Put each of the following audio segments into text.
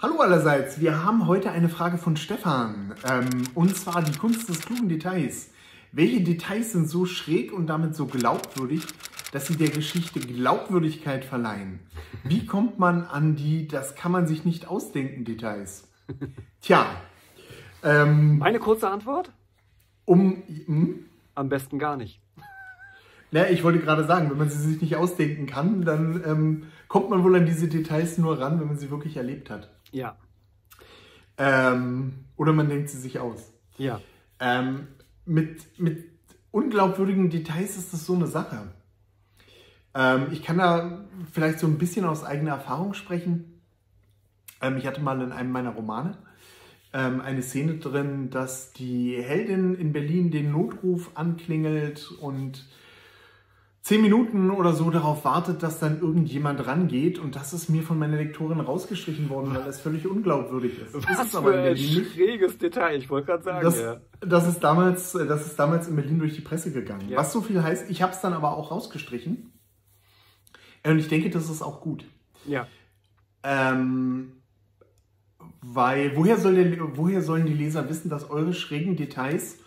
Hallo allerseits, wir haben heute eine Frage von Stefan. Ähm, und zwar die Kunst des klugen Details. Welche Details sind so schräg und damit so glaubwürdig, dass sie der Geschichte Glaubwürdigkeit verleihen? Wie kommt man an die, das kann man sich nicht ausdenken, Details? Tja. Ähm, Meine kurze Antwort? Um. Hm? Am besten gar nicht. Na, ich wollte gerade sagen, wenn man sie sich nicht ausdenken kann, dann ähm, kommt man wohl an diese Details nur ran, wenn man sie wirklich erlebt hat. Ja. Ähm, oder man denkt sie sich aus. Ja. Ähm, mit, mit unglaubwürdigen Details ist das so eine Sache. Ähm, ich kann da vielleicht so ein bisschen aus eigener Erfahrung sprechen. Ähm, ich hatte mal in einem meiner Romane ähm, eine Szene drin, dass die Heldin in Berlin den Notruf anklingelt und zehn Minuten oder so darauf wartet, dass dann irgendjemand rangeht und das ist mir von meiner Lektorin rausgestrichen worden, weil das völlig unglaubwürdig ist. Das Was ist aber für ein schräges Detail, ich wollte gerade sagen. Das, ja. das, ist damals, das ist damals in Berlin durch die Presse gegangen. Ja. Was so viel heißt, ich habe es dann aber auch rausgestrichen und ich denke, das ist auch gut. Ja. Ähm, weil woher, soll der, woher sollen die Leser wissen, dass eure schrägen Details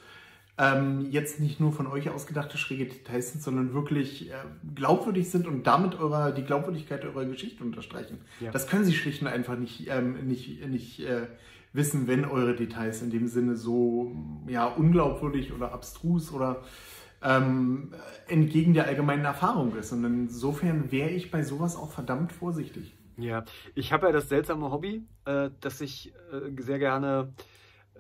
ähm, jetzt nicht nur von euch ausgedachte schräge Details sind, sondern wirklich äh, glaubwürdig sind und damit eurer, die Glaubwürdigkeit eurer Geschichte unterstreichen. Ja. Das können sie schlicht und einfach nicht, ähm, nicht, nicht äh, wissen, wenn eure Details in dem Sinne so ja, unglaubwürdig oder abstrus oder ähm, entgegen der allgemeinen Erfahrung ist. Und insofern wäre ich bei sowas auch verdammt vorsichtig. Ja, ich habe ja das seltsame Hobby, äh, dass ich äh, sehr gerne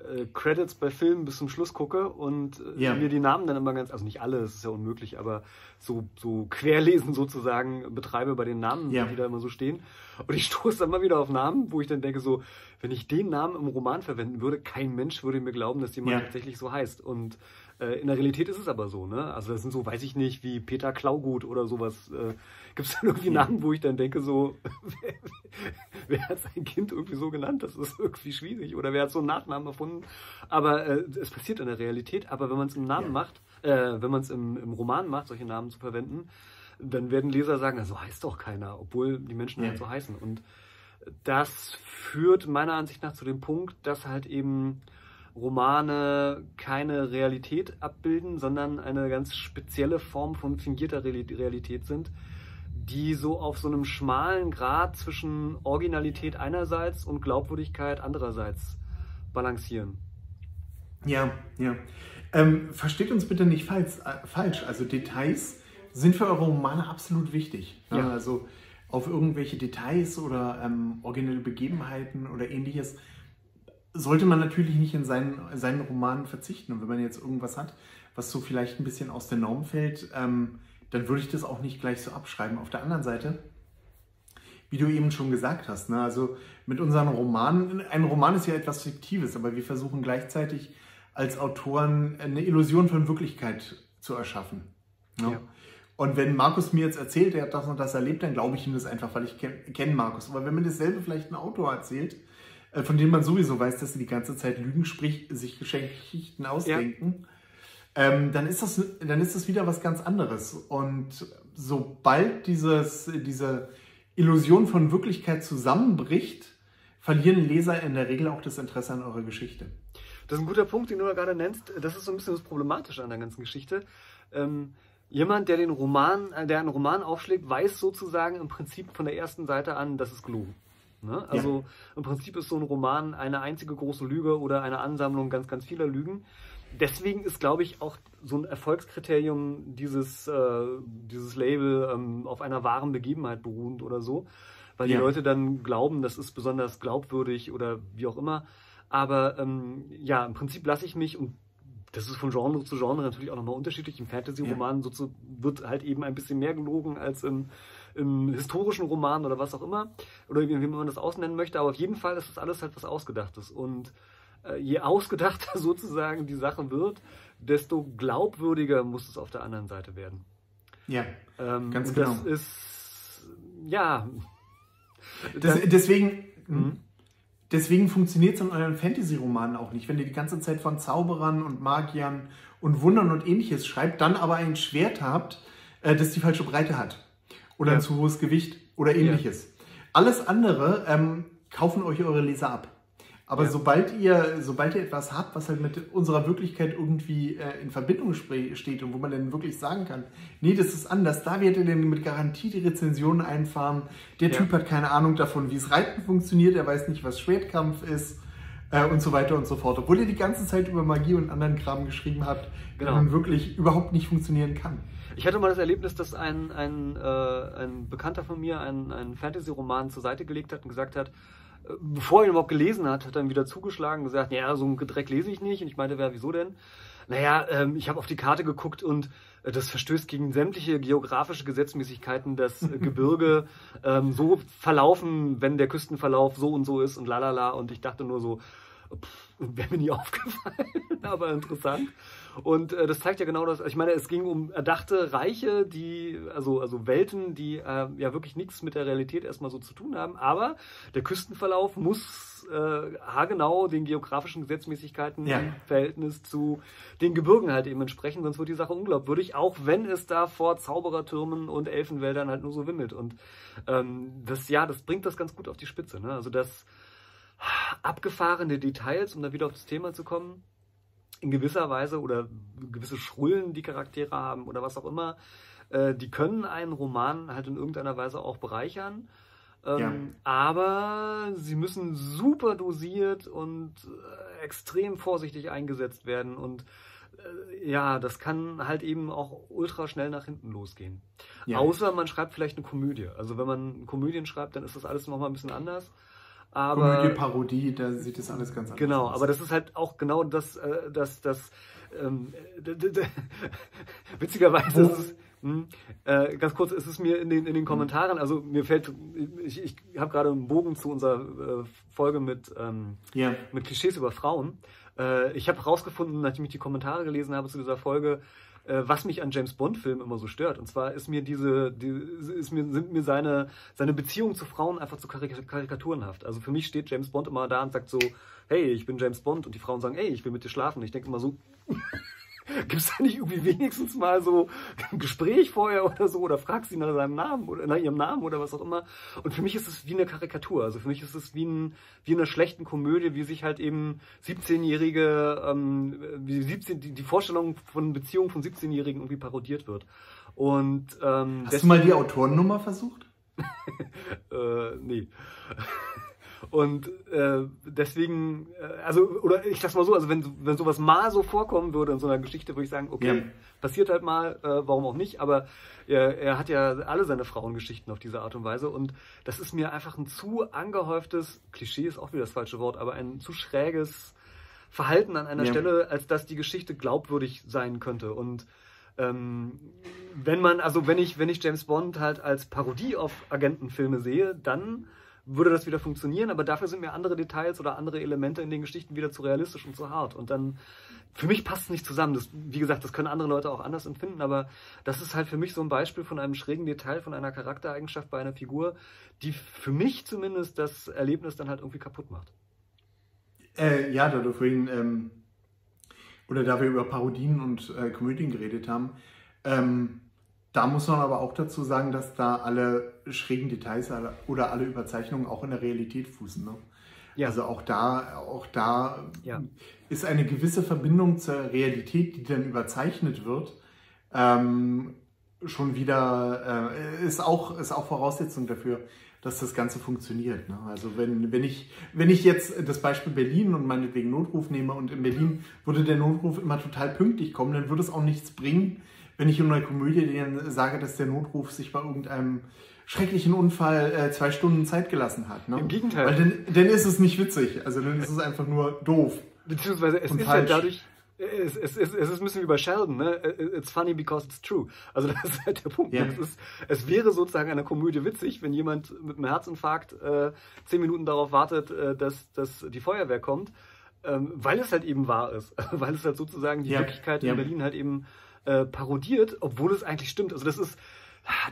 äh, Credits bei Filmen bis zum Schluss gucke und äh, ja. mir die Namen dann immer ganz, also nicht alle, das ist ja unmöglich, aber so, so querlesen sozusagen betreibe bei den Namen, ja. die da immer so stehen. Und ich stoße dann mal wieder auf Namen, wo ich dann denke so, wenn ich den Namen im Roman verwenden würde, kein Mensch würde mir glauben, dass jemand ja. tatsächlich so heißt. Und äh, in der Realität ist es aber so, ne? Also das sind so, weiß ich nicht, wie Peter Klaugut oder sowas. Äh, Gibt es dann irgendwie Namen, wo ich dann denke, so, wer, wer, hat sein Kind irgendwie so genannt? Das ist irgendwie schwierig. Oder wer hat so einen Nachnamen erfunden? Aber äh, es passiert in der Realität. Aber wenn man es im Namen ja. macht, äh, wenn man es im, im Roman macht, solche Namen zu verwenden, dann werden Leser sagen, so heißt doch keiner, obwohl die Menschen ja. halt so heißen. Und das führt meiner Ansicht nach zu dem Punkt, dass halt eben Romane keine Realität abbilden, sondern eine ganz spezielle Form von fingierter Realität sind, die so auf so einem schmalen Grad zwischen Originalität einerseits und Glaubwürdigkeit andererseits balancieren. Ja, ja. Ähm, versteht uns bitte nicht falsch, äh, falsch. Also Details sind für eure Romane absolut wichtig. Ne? Ja. Also auf irgendwelche Details oder ähm, originelle Begebenheiten oder ähnliches sollte man natürlich nicht in seinen, seinen Romanen verzichten. Und wenn man jetzt irgendwas hat, was so vielleicht ein bisschen aus der Norm fällt, ähm, dann würde ich das auch nicht gleich so abschreiben. Auf der anderen Seite, wie du eben schon gesagt hast, ne, also mit unseren Romanen, ein Roman ist ja etwas Fiktives, aber wir versuchen gleichzeitig als Autoren eine Illusion von Wirklichkeit zu erschaffen. Ne? Ja. Und wenn Markus mir jetzt erzählt, er hat das und das erlebt, dann glaube ich ihm das einfach, weil ich kenne kenn Markus. Aber wenn mir dasselbe vielleicht ein Autor erzählt, äh, von denen man sowieso weiß, dass sie die ganze Zeit lügen, sprich sich Geschichten ausdenken, ja. ähm, dann, ist das, dann ist das wieder was ganz anderes. Und sobald dieses, diese Illusion von Wirklichkeit zusammenbricht, verlieren Leser in der Regel auch das Interesse an eurer Geschichte. Das ist ein guter Punkt, den du da gerade nennst. Das ist so ein bisschen das Problematische an der ganzen Geschichte. Ähm, jemand, der den Roman, äh, der einen Roman aufschlägt, weiß sozusagen im Prinzip von der ersten Seite an, das ist gelogen. Ne? Also ja. im Prinzip ist so ein Roman eine einzige große Lüge oder eine Ansammlung ganz, ganz vieler Lügen. Deswegen ist, glaube ich, auch so ein Erfolgskriterium dieses, äh, dieses Label ähm, auf einer wahren Begebenheit beruhend oder so, weil ja. die Leute dann glauben, das ist besonders glaubwürdig oder wie auch immer. Aber ähm, ja, im Prinzip lasse ich mich und das ist von Genre zu Genre natürlich auch nochmal unterschiedlich. Im Fantasy-Roman ja. wird halt eben ein bisschen mehr gelogen als im im historischen Roman oder was auch immer, oder wie, wie man das ausnennen möchte, aber auf jeden Fall ist das alles halt was Ausgedachtes. Und äh, je ausgedachter sozusagen die Sache wird, desto glaubwürdiger muss es auf der anderen Seite werden. Ja, ähm, ganz genau. Das ist, ja. Das, deswegen, mhm. deswegen funktioniert es in euren Fantasy-Romanen auch nicht. Wenn ihr die ganze Zeit von Zauberern und Magiern und Wundern und ähnliches schreibt, dann aber ein Schwert habt, äh, das die falsche Breite hat oder ja. ein zu hohes Gewicht oder ähnliches. Ja. Alles andere ähm, kaufen euch eure Leser ab. Aber ja. sobald ihr, sobald ihr etwas habt, was halt mit unserer Wirklichkeit irgendwie äh, in Verbindung steht und wo man dann wirklich sagen kann, nee, das ist anders, da werdet ihr denn mit Garantie die Rezensionen einfahren. Der. Typ hat keine Ahnung davon, wie es Reiten funktioniert, er weiß nicht, was Schwertkampf ist äh, und so weiter und so fort. Obwohl ihr die ganze Zeit über Magie und anderen Kram geschrieben habt, genau. der wirklich überhaupt nicht funktionieren kann. Ich hatte mal das Erlebnis, dass ein, ein, äh, ein Bekannter von mir einen, einen Fantasy-Roman zur Seite gelegt hat und gesagt hat, bevor er ihn überhaupt gelesen hat, hat er dann wieder zugeschlagen und gesagt, ja, so ein Gedreck lese ich nicht. Und ich meinte, wer, wieso denn? Naja, ähm, ich habe auf die Karte geguckt und äh, das verstößt gegen sämtliche geografische Gesetzmäßigkeiten, dass äh, Gebirge ähm, so verlaufen, wenn der Küstenverlauf so und so ist und lalala. Und ich dachte nur so, wäre mir nie aufgefallen, aber interessant. Und äh, das zeigt ja genau das. Ich meine, es ging um erdachte Reiche, die, also, also Welten, die äh, ja wirklich nichts mit der Realität erstmal so zu tun haben. Aber der Küstenverlauf muss äh, haargenau den geografischen Gesetzmäßigkeiten ja. im Verhältnis zu den Gebirgen halt eben entsprechen, sonst wird die Sache unglaubwürdig, auch wenn es da vor Zauberertürmen und Elfenwäldern halt nur so wimmelt. Und ähm, das, ja, das bringt das ganz gut auf die Spitze. Ne? Also das abgefahrene Details, um da wieder auf das Thema zu kommen, in gewisser Weise oder gewisse Schrullen, die Charaktere haben oder was auch immer, äh, die können einen Roman halt in irgendeiner Weise auch bereichern. Ähm, ja. Aber sie müssen super dosiert und äh, extrem vorsichtig eingesetzt werden und äh, ja, das kann halt eben auch ultra schnell nach hinten losgehen. Ja. Außer man schreibt vielleicht eine Komödie. Also wenn man Komödien schreibt, dann ist das alles nochmal ein bisschen anders. Aber, Komödie, Parodie, da sieht das alles ganz anders genau, aus. Genau, aber das ist halt auch genau das, äh, das, das ähm, witzigerweise ist es, hm, äh, ganz kurz, ist es mir in den, in den Kommentaren, also mir fällt, ich, ich habe gerade einen Bogen zu unserer äh, Folge mit, ähm, yeah. mit Klischees über Frauen. Äh, ich habe herausgefunden, nachdem ich die Kommentare gelesen habe zu dieser Folge, äh, was mich an James Bond-Filmen immer so stört. Und zwar ist mir diese, die, ist mir, sind mir seine, seine Beziehungen zu Frauen einfach zu karikaturenhaft. Also für mich steht James Bond immer da und sagt so, hey, ich bin James Bond und die Frauen sagen, ey, ich will mit dir schlafen. Ich denke immer so, Gibt es da nicht irgendwie wenigstens mal so ein Gespräch vorher oder so oder fragst sie nach seinem Namen oder nach ihrem Namen oder was auch immer? Und für mich ist es wie eine Karikatur. Also für mich ist es wie, ein, wie in einer schlechten Komödie, wie sich halt eben 17-Jährige, ähm, wie 17, die, die Vorstellung von Beziehungen von 17-Jährigen irgendwie parodiert wird. Und, ähm, Hast du mal die Autorennummer versucht? äh, nee. Und äh, deswegen, äh, also, oder ich sag's mal so, also wenn, wenn sowas mal so vorkommen würde in so einer Geschichte, würde ich sagen, okay, ja. passiert halt mal, äh, warum auch nicht, aber er, er hat ja alle seine Frauengeschichten auf diese Art und Weise und das ist mir einfach ein zu angehäuftes, Klischee ist auch wieder das falsche Wort, aber ein zu schräges Verhalten an einer ja. Stelle, als dass die Geschichte glaubwürdig sein könnte. Und ähm, wenn man, also wenn ich, wenn ich James Bond halt als Parodie auf Agentenfilme sehe, dann würde das wieder funktionieren, aber dafür sind mir andere Details oder andere Elemente in den Geschichten wieder zu realistisch und zu hart. Und dann, für mich passt es nicht zusammen. Das, wie gesagt, das können andere Leute auch anders empfinden, aber das ist halt für mich so ein Beispiel von einem schrägen Detail, von einer Charaktereigenschaft bei einer Figur, die für mich zumindest das Erlebnis dann halt irgendwie kaputt macht. Äh, ja, da du vorhin, ähm, oder da wir über Parodien und äh, Komödien geredet haben, ähm, da muss man aber auch dazu sagen, dass da alle schrägen Details oder alle Überzeichnungen auch in der Realität fußen. Ne? Ja. Also auch da, auch da ja. ist eine gewisse Verbindung zur Realität, die dann überzeichnet wird, ähm, schon wieder, äh, ist, auch, ist auch Voraussetzung dafür, dass das Ganze funktioniert. Ne? Also wenn, wenn, ich, wenn ich jetzt das Beispiel Berlin und meinetwegen Notruf nehme und in Berlin würde der Notruf immer total pünktlich kommen, dann würde es auch nichts bringen, wenn ich in einer Komödie denen sage, dass der Notruf sich bei irgendeinem schrecklichen Unfall äh, zwei Stunden Zeit gelassen hat. Ne? Im Gegenteil. Weil dann, dann ist es nicht witzig. Also dann ist es einfach nur doof. Beziehungsweise es ist falsch. halt dadurch, es, es, es, es ist ein bisschen wie bei Sheldon, ne? It's funny because it's true. Also das ist halt der Punkt. Es, ist, es wäre sozusagen eine Komödie witzig, wenn jemand mit einem Herzinfarkt äh, zehn Minuten darauf wartet, äh, dass, dass die Feuerwehr kommt, ähm, weil es halt eben wahr ist. weil es halt sozusagen die ja. Wirklichkeit ja. in Berlin halt eben äh, parodiert, obwohl es eigentlich stimmt. Also das ist,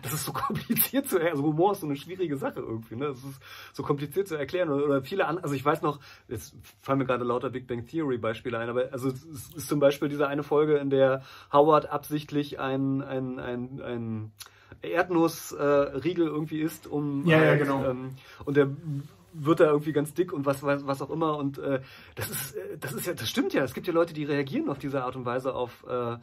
das ist so kompliziert zu erklären. Also Humor ist so eine schwierige Sache irgendwie. Ne? Das ist so kompliziert zu erklären. Oder, viele andere, also ich weiß noch, jetzt fallen mir gerade lauter Big Bang Theory Beispiele ein, aber also es ist zum Beispiel diese eine Folge, in der Howard absichtlich ein, ein, ein, ein Erdnussriegel äh, irgendwie isst, um ja, halt, ja genau. Ähm, und der wird er irgendwie ganz dick und was, was, was auch immer. Und äh, das ist, äh, das ist ja, das stimmt ja. Es gibt ja Leute, die reagieren auf diese Art und Weise auf, äh,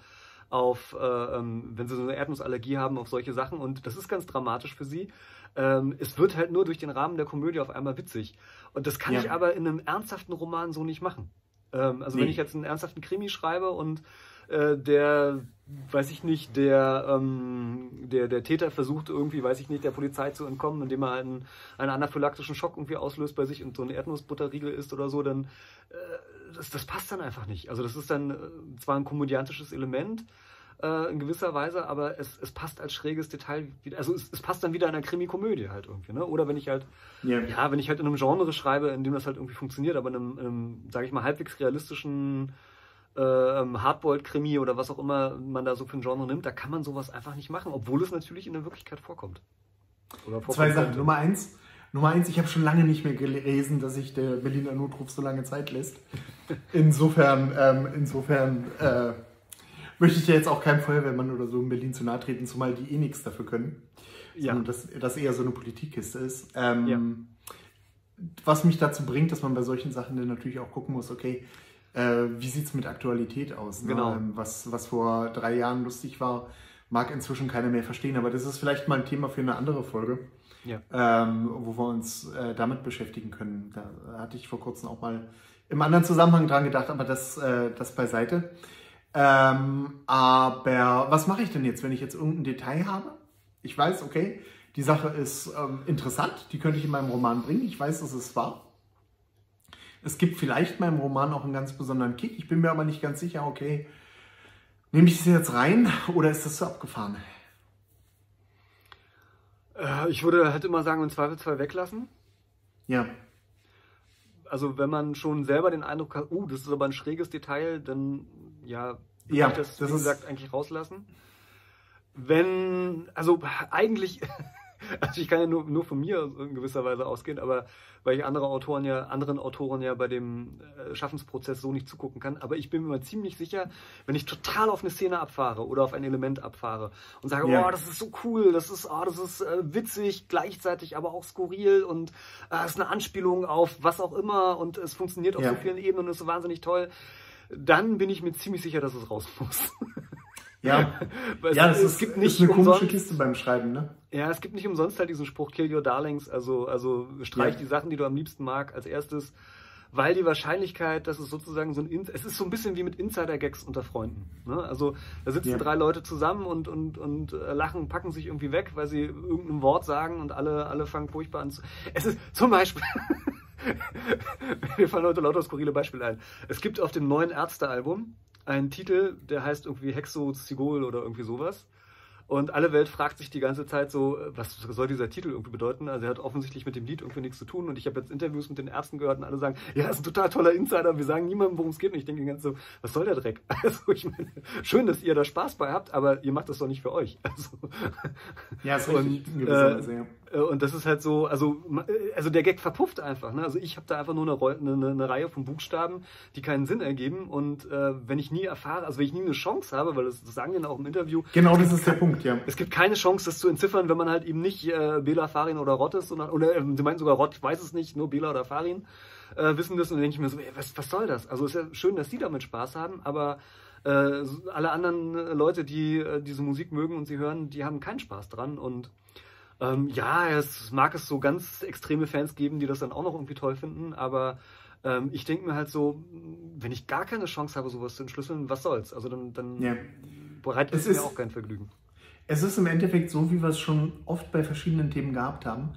auf äh, ähm, wenn sie so eine Erdnussallergie haben, auf solche Sachen. Und das ist ganz dramatisch für sie. Ähm, es wird halt nur durch den Rahmen der Komödie auf einmal witzig. Und das kann ja. ich aber in einem ernsthaften Roman so nicht machen. Ähm, also nee. wenn ich jetzt einen ernsthaften Krimi schreibe und äh, der, weiß ich nicht, der, ähm, der, der Täter versucht irgendwie, weiß ich nicht, der Polizei zu entkommen, indem er einen, einen anaphylaktischen Schock irgendwie auslöst bei sich und so ein Erdnussbutterriegel isst oder so, dann äh, das, das passt dann einfach nicht. Also das ist dann äh, zwar ein komödiantisches Element, äh, in gewisser Weise, aber es, es passt als schräges Detail wieder, also es, es passt dann wieder in einer Krimi-Komödie halt irgendwie, ne? Oder wenn ich halt, yeah. ja, wenn ich halt in einem Genre schreibe, in dem das halt irgendwie funktioniert, aber in einem, in einem sage ich mal, halbwegs realistischen äh, Hardboiled-Krimi oder was auch immer man da so für ein Genre nimmt, da kann man sowas einfach nicht machen, obwohl es natürlich in der Wirklichkeit vorkommt. Zwei Sachen. Nummer eins, Nummer eins, ich habe schon lange nicht mehr gelesen, dass sich der Berliner Notruf so lange Zeit lässt. Insofern, ähm, insofern äh, möchte ich ja jetzt auch keinem Feuerwehrmann oder so in Berlin zu nahe treten, zumal die eh nichts dafür können. Ja. Sondern dass das eher so eine Politikkiste ist. Ähm, ja. Was mich dazu bringt, dass man bei solchen Sachen dann natürlich auch gucken muss, okay, äh, wie sieht es mit Aktualität aus? Ne? Genau. Ähm, was, was vor drei Jahren lustig war, mag inzwischen keiner mehr verstehen, aber das ist vielleicht mal ein Thema für eine andere Folge, ja. ähm, wo wir uns äh, damit beschäftigen können. Da hatte ich vor kurzem auch mal im anderen Zusammenhang dran gedacht, aber das, äh, das beiseite. Ähm, aber was mache ich denn jetzt, wenn ich jetzt irgendein Detail habe? Ich weiß, okay, die Sache ist ähm, interessant, die könnte ich in meinem Roman bringen. Ich weiß, dass es wahr. Es gibt vielleicht meinem Roman auch einen ganz besonderen Kick. Ich bin mir aber nicht ganz sicher, okay, nehme ich es jetzt rein oder ist das zu abgefahren? Äh, ich würde halt immer sagen, im Zweifelsfall weglassen. Ja. Also wenn man schon selber den Eindruck hat, uh, das ist aber ein schräges Detail, dann ja, ja, das, das wie gesagt, eigentlich rauslassen. Wenn, also eigentlich, also ich kann ja nur, nur von mir in gewisser Weise ausgehen, aber weil ich andere Autoren ja, anderen Autoren ja bei dem äh, Schaffensprozess so nicht zugucken kann. Aber ich bin mir ziemlich sicher, wenn ich total auf eine Szene abfahre oder auf ein Element abfahre und sage, ja. oh, das ist so cool, das ist, oh, das ist äh, witzig, gleichzeitig aber auch skurril und äh, es äh, ist eine Anspielung auf was auch immer und es funktioniert auf ja. so vielen Ebenen und ist so wahnsinnig toll dann bin ich mir ziemlich sicher, dass es raus muss. Ja, ja es ist, gibt nicht ist eine komische umsonst, Kiste beim Schreiben, ne? Ja, es gibt nicht umsonst halt diesen Spruch, kill your darlings, also, also streich ja. die Sachen, die du am liebsten mag, als erstes, weil die Wahrscheinlichkeit, dass es sozusagen so ein, es ist so ein bisschen wie mit Insider-Gags unter Freunden. Ne? Also da sitzen ja. drei Leute zusammen und, und, und äh, lachen, packen sich irgendwie weg, weil sie irgendein Wort sagen und alle, alle fangen furchtbar an zu. Es ist zum Beispiel, Mir fallen heute lauter skurrile Beispiele ein. Es gibt auf dem neuen Ärzte-Album einen Titel, der heißt irgendwie Hexo-Zigol oder irgendwie sowas. Und alle Welt fragt sich die ganze Zeit so, was soll dieser Titel irgendwie bedeuten? Also er hat offensichtlich mit dem Lied irgendwie nichts zu tun. Und ich habe jetzt Interviews mit den Ärzten gehört und alle sagen, ja, ist ein total toller Insider. Wir sagen niemandem, worum es geht. Und ich denke die ganze so, was soll der Dreck? Also ich meine, schön, dass ihr da Spaß bei habt, aber ihr macht das doch nicht für euch. Also, ja, ist richtig. Und, äh, äh, und das ist halt so, also, äh, also der Gag verpufft einfach. Ne? Also ich habe da einfach nur eine, eine, eine, Reihe von Buchstaben, die keinen Sinn ergeben. Und äh, wenn ich nie erfahre, also wenn ich nie eine Chance habe, weil das, das sagen wir dann auch im Interview. Genau, das ist der Punkt, ja. Es gibt keine Chance, das zu entziffern, wenn man halt eben nicht äh, Bela, Farin oder Rott ist, sondern, oder äh, sie meinen sogar Rott, weiß es nicht, nur Bela oder Farin äh, wissen das. Und dann denke ich mir so, ey, was, was soll das? Also ist ja schön, dass sie damit Spaß haben, aber äh, alle anderen Leute, die äh, diese Musik mögen und sie hören, die haben keinen Spaß dran. Und ähm, ja, es mag es so ganz extreme Fans geben, die das dann auch noch irgendwie toll finden, aber ähm, ich denke mir halt so, wenn ich gar keine Chance habe, sowas zu entschlüsseln, was soll's? Also dann, dann ja. bereitet es, es mir auch kein Vergnügen. Es ist im Endeffekt so, wie wir es schon oft bei verschiedenen Themen gehabt haben.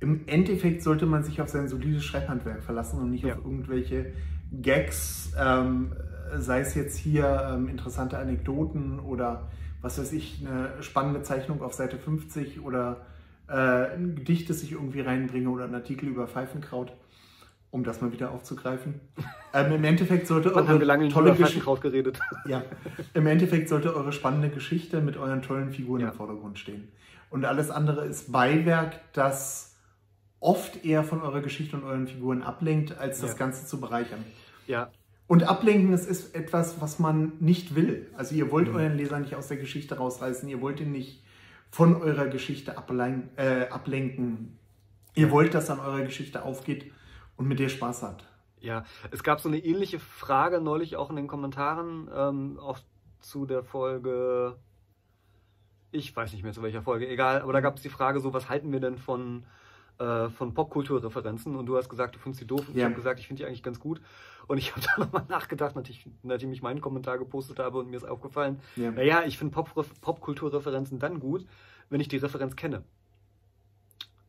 Im Endeffekt sollte man sich auf sein solides Schreibhandwerk verlassen und nicht ja. auf irgendwelche Gags, ähm, sei es jetzt hier ähm, interessante Anekdoten oder was weiß ich, eine spannende Zeichnung auf Seite 50 oder ein Gedicht, das ich irgendwie reinbringe oder einen Artikel über Pfeifenkraut, um das mal wieder aufzugreifen. Ähm, Im Endeffekt sollte eure haben wir lange tolle über Pfeifenkraut geredet. Ja, im Endeffekt sollte eure spannende Geschichte mit euren tollen Figuren ja. im Vordergrund stehen. Und alles andere ist Beiwerk, das oft eher von eurer Geschichte und euren Figuren ablenkt, als das ja. Ganze zu bereichern. Ja, und ablenken, das ist etwas, was man nicht will. Also ihr wollt mhm. euren Leser nicht aus der Geschichte rausreißen, ihr wollt ihn nicht von eurer Geschichte ablen äh, ablenken. ihr wollt, dass dann eure Geschichte aufgeht und mit der Spaß habt. Ja, es gab so eine ähnliche Frage neulich auch in den Kommentaren, ähm, auch zu der Folge, ich weiß nicht mehr zu welcher Folge, egal, aber da gab es die Frage so, was halten wir denn von, äh, von Popkulturreferenzen? Und du hast gesagt, du findest die doof. Und ja. ich habe gesagt, ich finde die eigentlich ganz gut. Und ich habe da nochmal nachgedacht, nachdem, nachdem ich meinen Kommentar gepostet habe und mir ist aufgefallen, ja. naja, ich finde Pop, Popkulturreferenzen dann gut, wenn ich die Referenz kenne.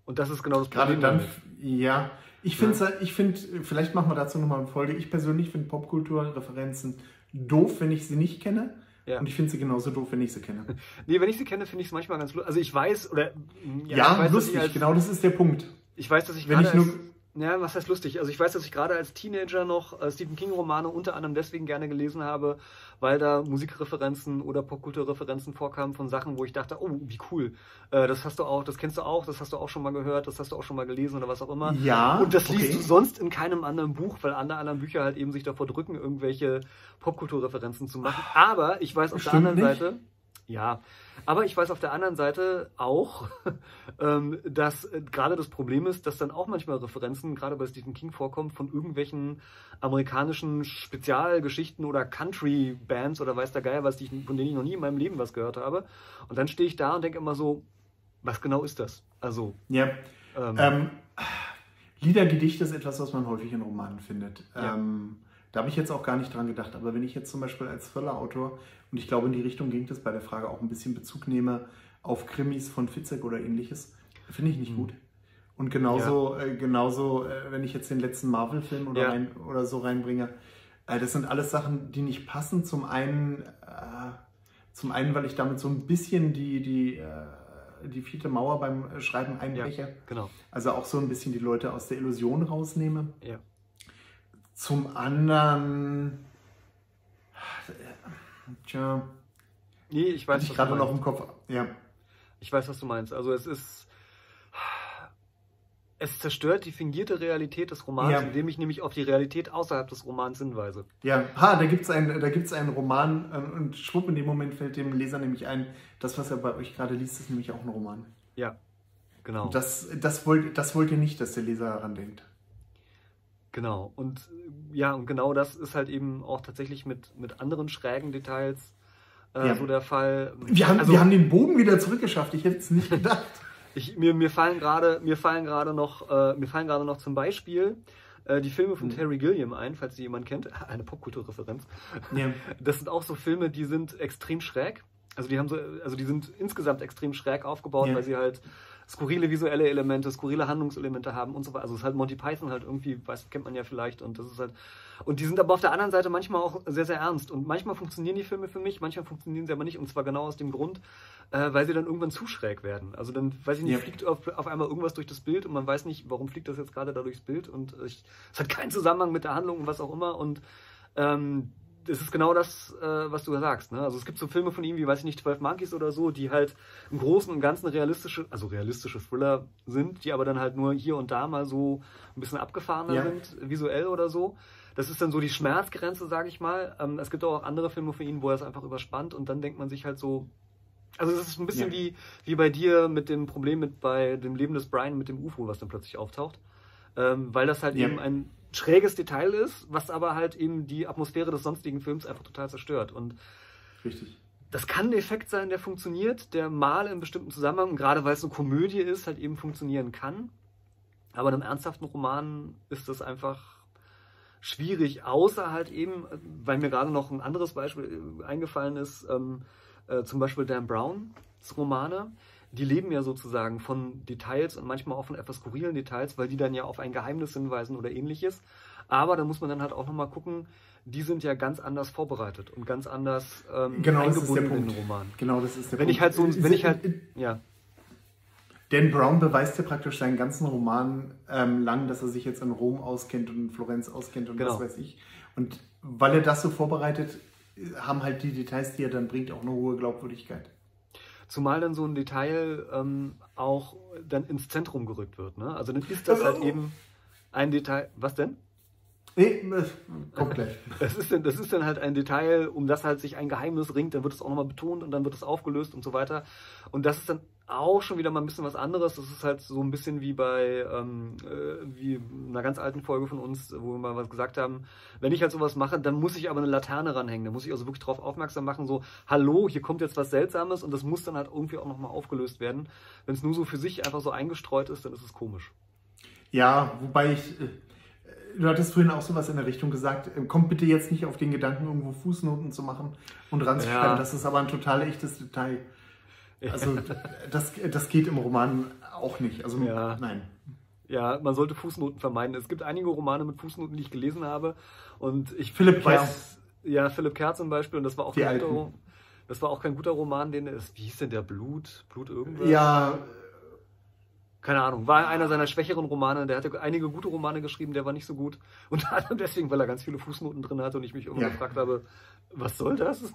Und das ist genau das Problem. Gerade dann, ja. Ich finde, ja. ich find, vielleicht machen wir dazu nochmal eine Folge. Ich persönlich finde Popkulturreferenzen doof, wenn ich sie nicht kenne. Ja. Und ich finde sie genauso doof, wenn ich sie kenne. nee, wenn ich sie kenne, finde ich es manchmal ganz lustig. Also ich weiß, oder. Ja, ja weiß, lustig, als, genau das ist der Punkt. Ich weiß, dass ich wenn ich nur ja, was heißt lustig? Also ich weiß, dass ich gerade als Teenager noch äh, Stephen King-Romane unter anderem deswegen gerne gelesen habe, weil da Musikreferenzen oder Popkulturreferenzen vorkamen von Sachen, wo ich dachte, oh, wie cool. Äh, das hast du auch, das kennst du auch, das hast du auch schon mal gehört, das hast du auch schon mal gelesen oder was auch immer. Ja. Und das liest okay. du sonst in keinem anderen Buch, weil andere anderen Bücher halt eben sich davor drücken, irgendwelche Popkulturreferenzen zu machen. Aber ich weiß auf Stimmt der anderen nicht. Seite, ja, aber ich weiß auf der anderen Seite auch, ähm, dass äh, gerade das Problem ist, dass dann auch manchmal Referenzen, gerade bei Stephen King vorkommen, von irgendwelchen amerikanischen Spezialgeschichten oder Country-Bands oder weiß der Geier was, von denen ich noch nie in meinem Leben was gehört habe. Und dann stehe ich da und denke immer so, was genau ist das? Also. Ja. Ähm, ähm, Liedergedicht ist etwas, was man häufig in Romanen findet. Ja. Ähm, da habe ich jetzt auch gar nicht dran gedacht. Aber wenn ich jetzt zum Beispiel als Thriller-Autor, und ich glaube, in die Richtung ging das bei der Frage auch ein bisschen Bezug nehme auf Krimis von Fitzek oder ähnliches, finde ich nicht mhm. gut. Und genauso, ja. äh, genauso äh, wenn ich jetzt den letzten Marvel-Film oder, ja. rein, oder so reinbringe, äh, das sind alles Sachen, die nicht passen. Zum einen, äh, zum einen weil ich damit so ein bisschen die, die, äh, die vierte Mauer beim Schreiben einbreche. Ja, genau. Also auch so ein bisschen die Leute aus der Illusion rausnehme. Ja. Zum anderen, tja, nee, ich weiß, ich gerade noch im Kopf, ja. Ich weiß, was du meinst. Also es ist, es zerstört die fingierte Realität des Romans, ja. indem ich nämlich auf die Realität außerhalb des Romans hinweise. Ja, ha, da gibt es einen, einen Roman äh, und schwupp, in dem Moment fällt dem Leser nämlich ein, das, was er bei euch gerade liest, ist nämlich auch ein Roman. Ja, genau. Und das, das, wollt, das wollt ihr nicht, dass der Leser daran denkt. Genau. Und ja, und genau das ist halt eben auch tatsächlich mit, mit anderen schrägen Details äh, ja. so der Fall. Wir haben, also, wir haben den Bogen wieder zurückgeschafft. Ich hätte es nicht gedacht. ich, mir, mir fallen gerade mir fallen gerade noch äh, mir fallen gerade noch zum Beispiel äh, die Filme von mhm. Terry Gilliam ein, falls sie jemand kennt. Eine Popkulturreferenz. Ja. Das sind auch so Filme, die sind extrem schräg. Also die haben so, also die sind insgesamt extrem schräg aufgebaut, ja. weil sie halt skurrile visuelle Elemente, skurrile Handlungselemente haben und so weiter. Also es ist halt Monty Python halt irgendwie, weiß, kennt man ja vielleicht und das ist halt und die sind aber auf der anderen Seite manchmal auch sehr, sehr ernst. Und manchmal funktionieren die Filme für mich, manchmal funktionieren sie aber nicht. Und zwar genau aus dem Grund, äh, weil sie dann irgendwann zu schräg werden. Also dann, weiß ich nicht, ja. fliegt auf, auf, einmal irgendwas durch das Bild und man weiß nicht, warum fliegt das jetzt gerade da durchs Bild. Und äh, es hat keinen Zusammenhang mit der Handlung und was auch immer. Und ähm, das ist genau das, äh, was du sagst. Ne? Also es gibt so Filme von ihm wie, weiß ich nicht, 12 Monkeys oder so, die halt im Großen und Ganzen realistische, also realistische Thriller sind, die aber dann halt nur hier und da mal so ein bisschen abgefahrener ja. sind, visuell oder so. Das ist dann so die Schmerzgrenze, sage ich mal. Ähm, es gibt auch andere Filme von ihm, wo er es einfach überspannt und dann denkt man sich halt so, also es ist ein bisschen ja. wie, wie bei dir mit dem Problem mit bei dem Leben des Brian mit dem UFO, was dann plötzlich auftaucht. Ähm, weil das halt ja. eben ein schräges Detail ist, was aber halt eben die Atmosphäre des sonstigen Films einfach total zerstört. Und Richtig. Das kann ein Effekt sein, der funktioniert, der mal in bestimmten Zusammenhang, gerade weil es eine Komödie ist, halt eben funktionieren kann. Aber in einem ernsthaften Roman ist das einfach schwierig, außer halt eben, weil mir gerade noch ein anderes Beispiel eingefallen ist, ähm, äh, zum Beispiel Dan Browns Romane die leben ja sozusagen von Details und manchmal auch von etwas skurrilen Details, weil die dann ja auf ein Geheimnis hinweisen oder ähnliches. Aber da muss man dann halt auch nochmal gucken, die sind ja ganz anders vorbereitet und ganz anders ähm, genau, eingebunden in den Roman. Genau, das ist der wenn Punkt. Ich halt so, wenn ich halt, ja. Dan Brown beweist ja praktisch seinen ganzen Roman ähm, lang, dass er sich jetzt in Rom auskennt und in Florenz auskennt und genau. was weiß ich. Und weil er das so vorbereitet, haben halt die Details, die er dann bringt, auch eine hohe Glaubwürdigkeit. Zumal dann so ein Detail ähm, auch dann ins Zentrum gerückt wird. Ne? Also dann ist das halt eben ein Detail. Was denn? Nee, kommt gleich. Das ist, dann, das ist dann halt ein Detail, um das halt sich ein Geheimnis ringt, dann wird es auch nochmal betont und dann wird es aufgelöst und so weiter. Und das ist dann auch schon wieder mal ein bisschen was anderes. Das ist halt so ein bisschen wie bei ähm, äh, wie einer ganz alten Folge von uns, wo wir mal was gesagt haben. Wenn ich halt sowas mache, dann muss ich aber eine Laterne ranhängen. Da muss ich also wirklich darauf aufmerksam machen, so, hallo, hier kommt jetzt was Seltsames und das muss dann halt irgendwie auch nochmal aufgelöst werden. Wenn es nur so für sich einfach so eingestreut ist, dann ist es komisch. Ja, wobei ich. Äh, du hattest vorhin auch sowas in der Richtung gesagt. Äh, kommt bitte jetzt nicht auf den Gedanken, irgendwo Fußnoten zu machen und ranzuschreiben. Ja. Das ist aber ein total echtes Detail. Also das, das geht im Roman auch nicht. Also ja. nein. Ja, man sollte Fußnoten vermeiden. Es gibt einige Romane mit Fußnoten, die ich gelesen habe. Und ich Philipp weiß, Kerr. ja, Philipp Kerr zum Beispiel, und das war auch kein guter, das war auch kein guter Roman, den ist, wie hieß denn der Blut? Blut irgendwas? Ja. Keine Ahnung, war einer seiner schwächeren Romane. Der hatte einige gute Romane geschrieben, der war nicht so gut. Und deswegen, weil er ganz viele Fußnoten drin hatte und ich mich immer ja. gefragt habe, was soll das?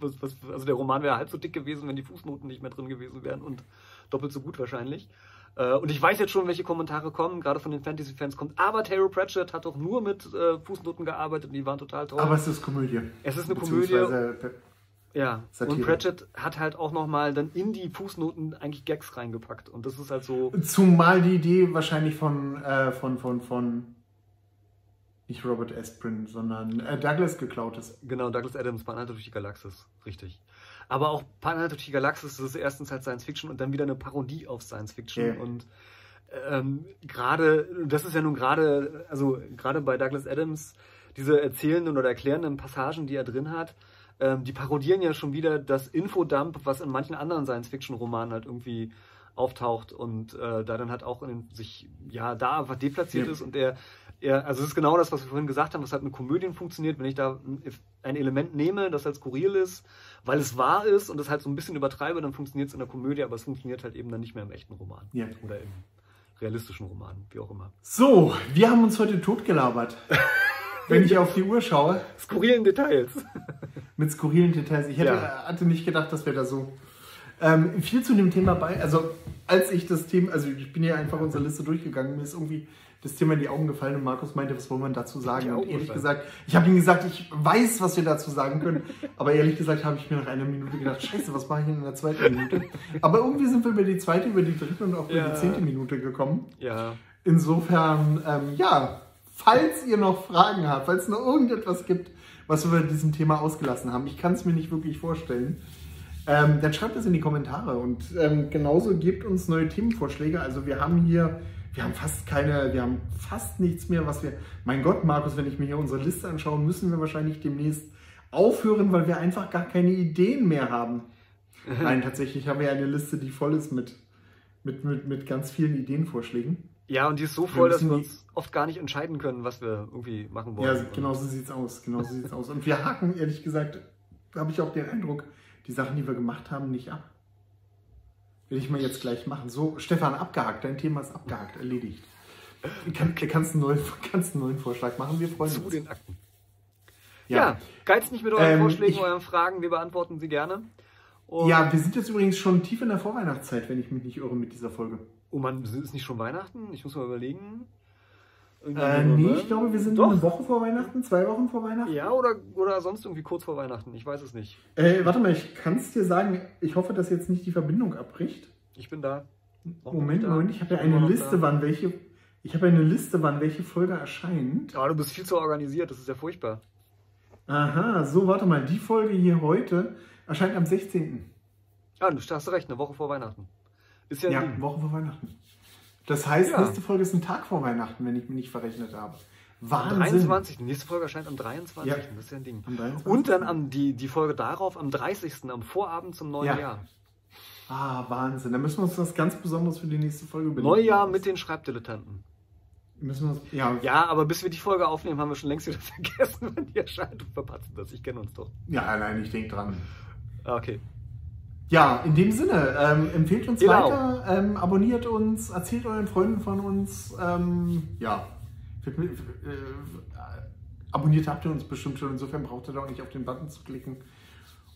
Was, was, also der Roman wäre halb so dick gewesen, wenn die Fußnoten nicht mehr drin gewesen wären und doppelt so gut wahrscheinlich. Äh, und ich weiß jetzt schon, welche Kommentare kommen, gerade von den Fantasy-Fans kommt. Aber Terry Pratchett hat doch nur mit äh, Fußnoten gearbeitet und die waren total toll. Aber es ist Komödie. Es ist eine Komödie. Ja, Satire. und Pratchett hat halt auch nochmal dann in die Fußnoten eigentlich Gags reingepackt. Und das ist halt so. Zumal die Idee wahrscheinlich von, äh, von, von, von nicht Robert Esprin, sondern äh, Douglas geklaut ist. Genau, Douglas Adams, Partner durch die Galaxis, richtig. Aber auch Partner durch die Galaxis das ist erstens halt Science Fiction und dann wieder eine Parodie auf Science Fiction. Yeah. Und ähm, gerade, das ist ja nun gerade, also gerade bei Douglas Adams, diese erzählenden oder erklärenden Passagen, die er drin hat, ähm, die parodieren ja schon wieder das Infodump, was in manchen anderen Science-Fiction-Romanen halt irgendwie auftaucht und äh, da dann halt auch in, sich ja da einfach deplatziert ja. ist und er ja, also es ist genau das, was wir vorhin gesagt haben, was halt mit Komödien funktioniert. Wenn ich da ein Element nehme, das halt skurril ist, weil es wahr ist und es halt so ein bisschen übertreibe, dann funktioniert es in der Komödie, aber es funktioniert halt eben dann nicht mehr im echten Roman. Ja. Oder im realistischen Roman, wie auch immer. So, wir haben uns heute totgelabert. wenn ich auf die Uhr schaue. Skurrilen Details. Mit skurrilen Details. Ich hätte, ja. hatte nicht gedacht, dass wir da so ähm, viel zu dem Thema bei. Also, als ich das Thema, also ich bin ja einfach unsere Liste durchgegangen, mir ist irgendwie das Thema in die Augen gefallen und Markus meinte, was wollen wir dazu sagen? Und ehrlich gesagt, ich habe ihm gesagt, ich weiß, was wir dazu sagen können, aber ehrlich gesagt habe ich mir nach einer Minute gedacht, scheiße, was mache ich in der zweiten Minute? Aber irgendwie sind wir über die zweite, über die dritte und auch über ja. die zehnte Minute gekommen. Ja. Insofern, ähm, ja, falls ihr noch Fragen habt, falls es noch irgendetwas gibt, was wir bei diesem Thema ausgelassen haben, ich kann es mir nicht wirklich vorstellen, ähm, dann schreibt es in die Kommentare und ähm, genauso gebt uns neue Themenvorschläge. Also wir haben hier wir haben fast keine, wir haben fast nichts mehr, was wir. Mein Gott, Markus, wenn ich mir hier unsere Liste anschaue, müssen wir wahrscheinlich demnächst aufhören, weil wir einfach gar keine Ideen mehr haben. Nein, tatsächlich haben wir eine Liste, die voll ist mit, mit, mit, mit ganz vielen Ideenvorschlägen. Ja, und die ist so voll, dass wir uns oft gar nicht entscheiden können, was wir irgendwie machen wollen. Ja, genau so sieht es aus. Genau so sieht's aus. Und wir haken, ehrlich gesagt, habe ich auch den Eindruck, die Sachen, die wir gemacht haben, nicht ab. Will ich mal jetzt gleich machen. So, Stefan, abgehakt. Dein Thema ist abgehakt, erledigt. Du kann, kannst, einen neuen, kannst einen neuen Vorschlag machen. Wir freuen Zu uns. Zu den Akten. Ja, ja geizt nicht mit euren ähm, Vorschlägen, ich, euren Fragen. Wir beantworten sie gerne. Und ja, wir sind jetzt übrigens schon tief in der Vorweihnachtszeit, wenn ich mich nicht irre mit dieser Folge. Oh man, ist nicht schon Weihnachten? Ich muss mal überlegen. Äh, nee, ich glaube, wir sind Doch. eine Woche vor Weihnachten, zwei Wochen vor Weihnachten. Ja, oder, oder sonst irgendwie kurz vor Weihnachten. Ich weiß es nicht. Äh, warte mal, ich kann es dir sagen. Ich hoffe, dass jetzt nicht die Verbindung abbricht. Ich bin da. Noch Moment, Moment, ich habe ja eine Liste, da. wann welche. Ich habe eine Liste, wann welche Folge erscheint. Ja, du bist viel zu organisiert, das ist ja furchtbar. Aha, so, warte mal, die Folge hier heute erscheint am 16. Ah, du hast recht, eine Woche vor Weihnachten. Ist ja, ja eine Woche vor Weihnachten. Das heißt, ja. nächste Folge ist ein Tag vor Weihnachten, wenn ich mich nicht verrechnet habe. Wahnsinn. Am 23. Die nächste Folge erscheint am 23. Ja. Das ist ja ein Ding. Und dann am, die, die Folge darauf am 30. am Vorabend zum neuen ja. Jahr. Ah, Wahnsinn. Da müssen wir uns was ganz Besonderes für die nächste Folge überlegen. Neujahr mit den Schreibdilettanten. Müssen wir uns, ja. ja, aber bis wir die Folge aufnehmen, haben wir schon längst wieder vergessen, wann die erscheint und verpatzen das. Ich kenne uns doch. Ja, nein, ich denke dran. Ah, okay. Ja, in dem Sinne, ähm, empfehlt uns genau. weiter, ähm, abonniert uns, erzählt euren Freunden von uns. Ähm, ja, äh, abonniert habt ihr uns bestimmt schon, insofern braucht ihr doch nicht auf den Button zu klicken.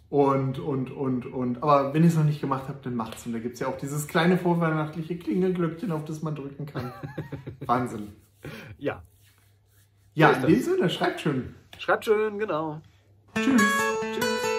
Und, und, und, und. Aber wenn ihr es noch nicht gemacht habt, dann macht's. Und da gibt es ja auch dieses kleine vorweihnachtliche Klingelglöckchen, auf das man drücken kann. Wahnsinn. Ja. Ja, in dem Sinne, schreibt schön. Schreibt schön, genau. Tschüss. Tschüss.